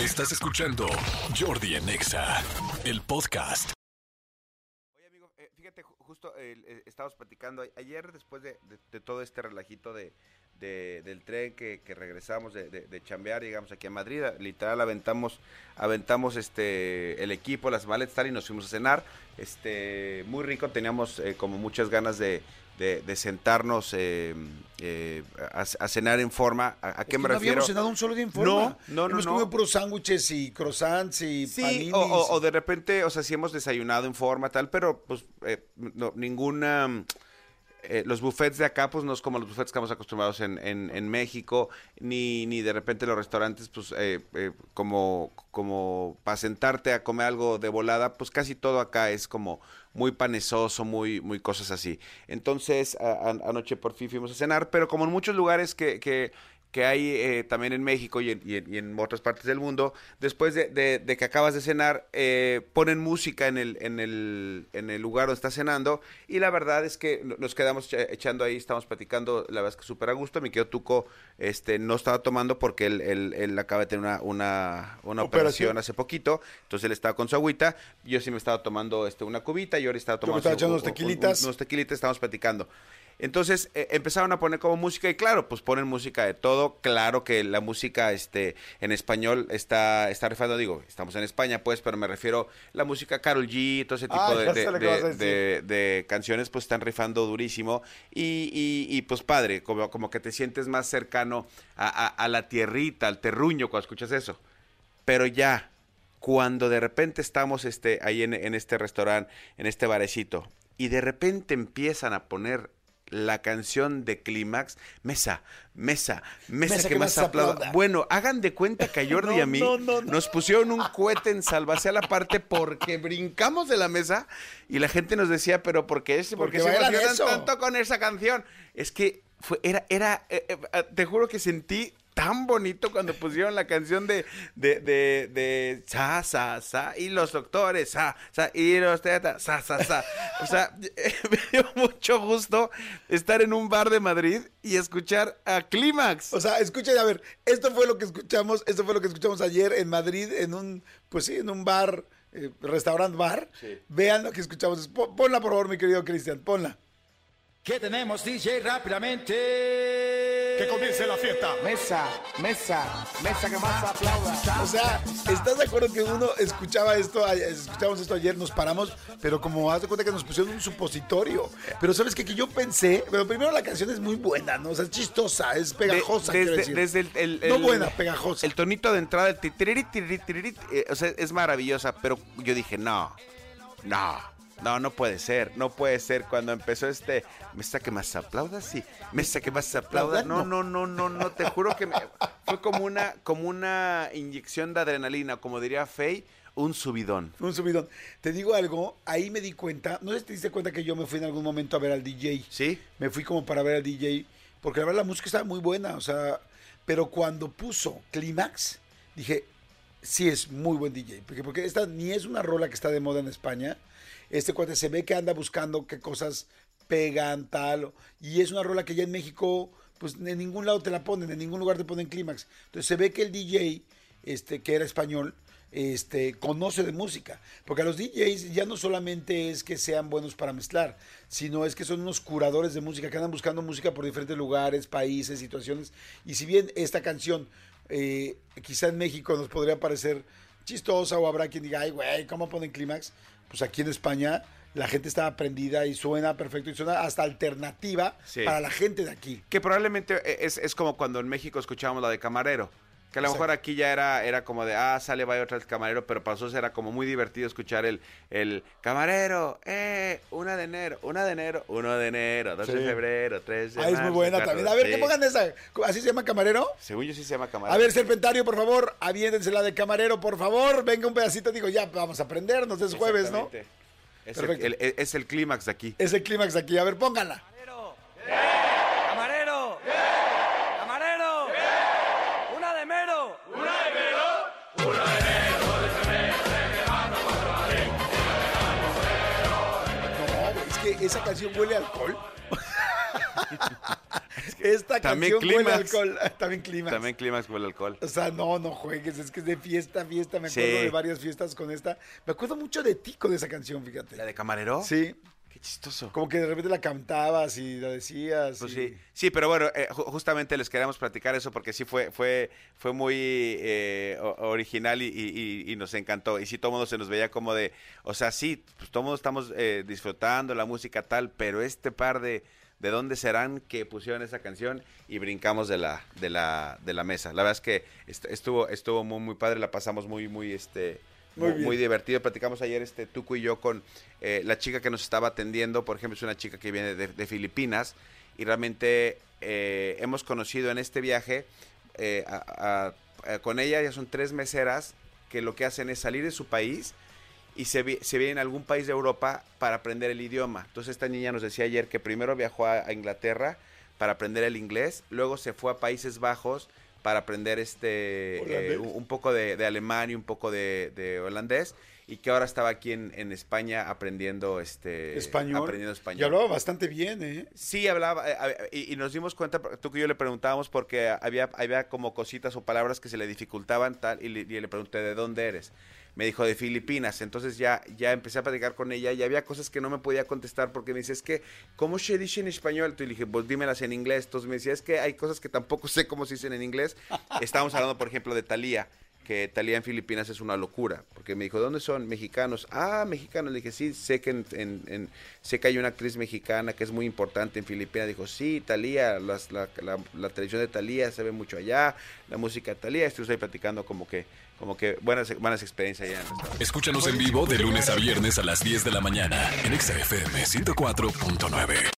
Estás escuchando Jordi en Exa, el podcast. Oye, amigo, eh, fíjate, ju- justo eh, estábamos platicando ayer después de, todo este relajito de, de- del tren que, regresamos de, de, de chambear, llegamos aquí a Madrid, literal aventamos, aventamos este el equipo, las maletas tal, y nos fuimos a cenar, este muy rico, teníamos eh, como muchas ganas de, de- de sentarnos eh, eh, a, a cenar en forma. ¿A, a qué Es me que no refiero? habíamos cenado un solo día en forma. No, no, no, Hemos no. comido puros sándwiches y croissants y Sí, paninis. o, o- o de repente, o sea, sí hemos desayunado en forma tal, pero pues eh, no, ninguna... eh, los buffets de acá, pues no es como los buffets que estamos acostumbrados en, en, en México, ni, ni de repente los restaurantes, pues eh, eh, como, como para sentarte a comer algo de volada, pues casi todo acá es como muy panesoso, muy, muy cosas así. Entonces, a- a- anoche por fin fuimos a cenar, pero como en muchos lugares que, que, que hay eh, también en México y en, y en- y en otras partes del mundo, después de, de- de que acabas de cenar, eh, ponen música en el, en, el, en el lugar donde estás cenando y la verdad es que no- nos quedamos echa- echando ahí, estamos platicando, la verdad es que súper a gusto, mi querido Tuco este, no estaba tomando porque él, él- él acaba de tener una, una, una operación. Operación. hace poquito, entonces él estaba con su agüita, yo sí me estaba tomando este, una cubita y ahora estaba me tomando estaba echando un- unos un- tequilitas. unos tequilitas, estábamos platicando. Entonces eh, empezaron a poner como música y claro, pues ponen música de todo. Claro que la música este en español está está rifando, digo, estamos en España pues, pero me refiero la música Carol G, todo ese tipo Ah, de, a canciones pues están rifando durísimo y, y- y, pues padre, como, como que te sientes más cercano a, a- a la tierrita, al terruño cuando escuchas eso. Pero ya, cuando de repente estamos este, ahí en, en este restaurante, en este barecito, y de repente empiezan a poner la canción de Clímax, mesa, mesa, mesa, que, más aplauda. Bueno, hagan de cuenta que a Jordi y a mí No, no, no. nos pusieron un cohete en salvación la parte porque brincamos de la mesa y la gente nos decía, pero ¿por qué, ¿por Porque qué se emocionan tanto con esa canción? Es que fue, era, era, eh, eh, te juro que sentí tan bonito cuando pusieron la canción de, de, de, de, sa, sa, sa, y los doctores, sa, sa, y los teatros, sa, sa, sa. O sea, me dio mucho gusto estar en un bar de Madrid y escuchar a Clímax. O sea, escuchen, a ver, esto fue lo que escuchamos, esto fue lo que escuchamos ayer en Madrid, en un, pues sí, en un bar, eh, restaurant bar. Sí. Vean lo que escuchamos. Pon- Ponla, por favor, mi querido Cristian, ponla. ¿Qué tenemos, DJ? Rápidamente. Que comience la fiesta. Mesa, mesa, mesa que más aplauda. O sea, ¿estás de acuerdo que uno escuchaba esto, a- escuchamos esto ayer, nos paramos, pero como haz de cuenta que nos pusieron un supositorio. Pero sabes qué? que yo pensé, pero primero la canción es muy buena, ¿no? O sea, es chistosa, es pegajosa, De- desde, decir. desde el, el- No buena, pegajosa. El tonito de entrada, el titiririt, tiririt, tiririt, eh, o sea, es maravillosa, pero yo dije, no, no, no, no puede ser, no puede ser. Cuando empezó este, mesa que más aplauda, sí, mesa que más aplauda, no, no, no, no, no, te juro que me- fue como una, como una inyección de adrenalina, como diría Faye, un subidón. Un subidón. Te digo algo, ahí me di cuenta, no sé si te diste cuenta que yo me fui en algún momento a ver al DJ. ¿Sí? Me fui como para ver al DJ, porque la verdad la música estaba muy buena, o sea, pero cuando puso Clímax, dije, sí es muy buen DJ, porque, porque esta ni es una rola que está de moda en España, este cuate se ve que anda buscando qué cosas pegan, tal, y es una rola que ya en México, pues en ningún lado te la ponen, en ningún lugar te ponen Clímax. Entonces se ve que el DJ, este, que era español, este, conoce de música. Porque a los DJs ya no solamente es que sean buenos para mezclar, sino es que son unos curadores de música que andan buscando música por diferentes lugares, países, situaciones. Y si bien esta canción eh, quizá en México nos podría parecer chistosa o habrá quien diga, ay, güey, ¿cómo ponen clímax? Pues aquí en España la gente está aprendida y suena perfecto y suena hasta alternativa Sí. para la gente de aquí. Que probablemente e, es, es como cuando en México escuchábamos la de Camarero. Que a lo mejor aquí ya era, era como de, ah, sale, vaya otra vez Camarero, pero para nosotros era como muy divertido escuchar el, el Camarero, eh, una de enero, una de enero, uno de enero, dos de Sí. febrero, tres de Ah, es muy buena también. de- A ver, sí. que pongan esa. ¿Así se llama camarero? Según yo sí se llama Camarero. A ver, Serpentario, por favor, aviéndense la de camarero, por favor. Venga un pedacito, digo, ya, vamos a aprendernos, es jueves, ¿no? Es el, el- es el clímax de aquí. Es el clímax de aquí. A ver, pónganla. Esa canción huele a alcohol. Esta También canción huele a alcohol. También clima. También Clímax huele a alcohol. O sea, no, no juegues, es que es de fiesta, fiesta. Me acuerdo Sí. de varias fiestas con esta. Me acuerdo mucho de ti con esa canción, fíjate. ¿La de camarero? Sí, Qué chistoso. como que de repente la cantabas y la decías. Pues y- sí, sí, pero bueno, eh, ju- justamente les queríamos platicar eso porque sí fue, fue, fue muy eh, original y, y- y- y nos encantó. Y sí, todo el mundo se nos veía como de, o sea, sí, pues todo el mundo estamos eh, disfrutando la música tal, pero este par de, de dónde serán que pusieron esa canción y brincamos de la, de la, de la mesa. La verdad es que est- estuvo, estuvo muy, muy padre, la pasamos muy, muy, este, Muy muy, divertido. Platicamos ayer, este, Tuco y yo, con eh, la chica que nos estaba atendiendo. Por ejemplo, es una chica que viene de, de Filipinas y realmente eh, hemos conocido en este viaje eh, a- a- a- con ella, ya son tres meseras que lo que hacen es salir de su país y se, vi- se vienen a algún país de Europa para aprender el idioma. Entonces esta niña nos decía ayer que primero viajó a, a Inglaterra para aprender el inglés, luego se fue a Países Bajos para aprender este eh, un poco de, de alemán y un poco de, de holandés y que ahora estaba aquí en, en España aprendiendo este español. aprendiendo español. Y hablaba bastante bien, ¿eh? Sí, hablaba, eh, y, y nos dimos cuenta, tú que yo le preguntábamos porque había, había como cositas o palabras que se le dificultaban tal, y le, y le pregunté, ¿de dónde eres? Me dijo, de Filipinas. Entonces ya, ya empecé a platicar con ella y había cosas que no me podía contestar porque me dice, es que, ¿cómo se dice en español? Entonces le dije, pues dímelas en inglés. Entonces me decía, es que hay cosas que tampoco sé cómo se dicen en inglés. Estábamos hablando, por ejemplo, de Talía que Talía en Filipinas es una locura, porque me dijo, ¿dónde son? Mexicanos. Ah, mexicanos. Le dije, sí, sé que, en, en- en- sé que hay una actriz mexicana que es muy importante en Filipinas. Dijo, sí, Talía, las- la, la- la televisión de Talía se ve mucho allá, la música de Talía. Estoy ahí platicando como que, como que buenas, buenas experiencias allá. Escúchanos en vivo de lunes a viernes a las 10 de la mañana en Exa FM 104.9.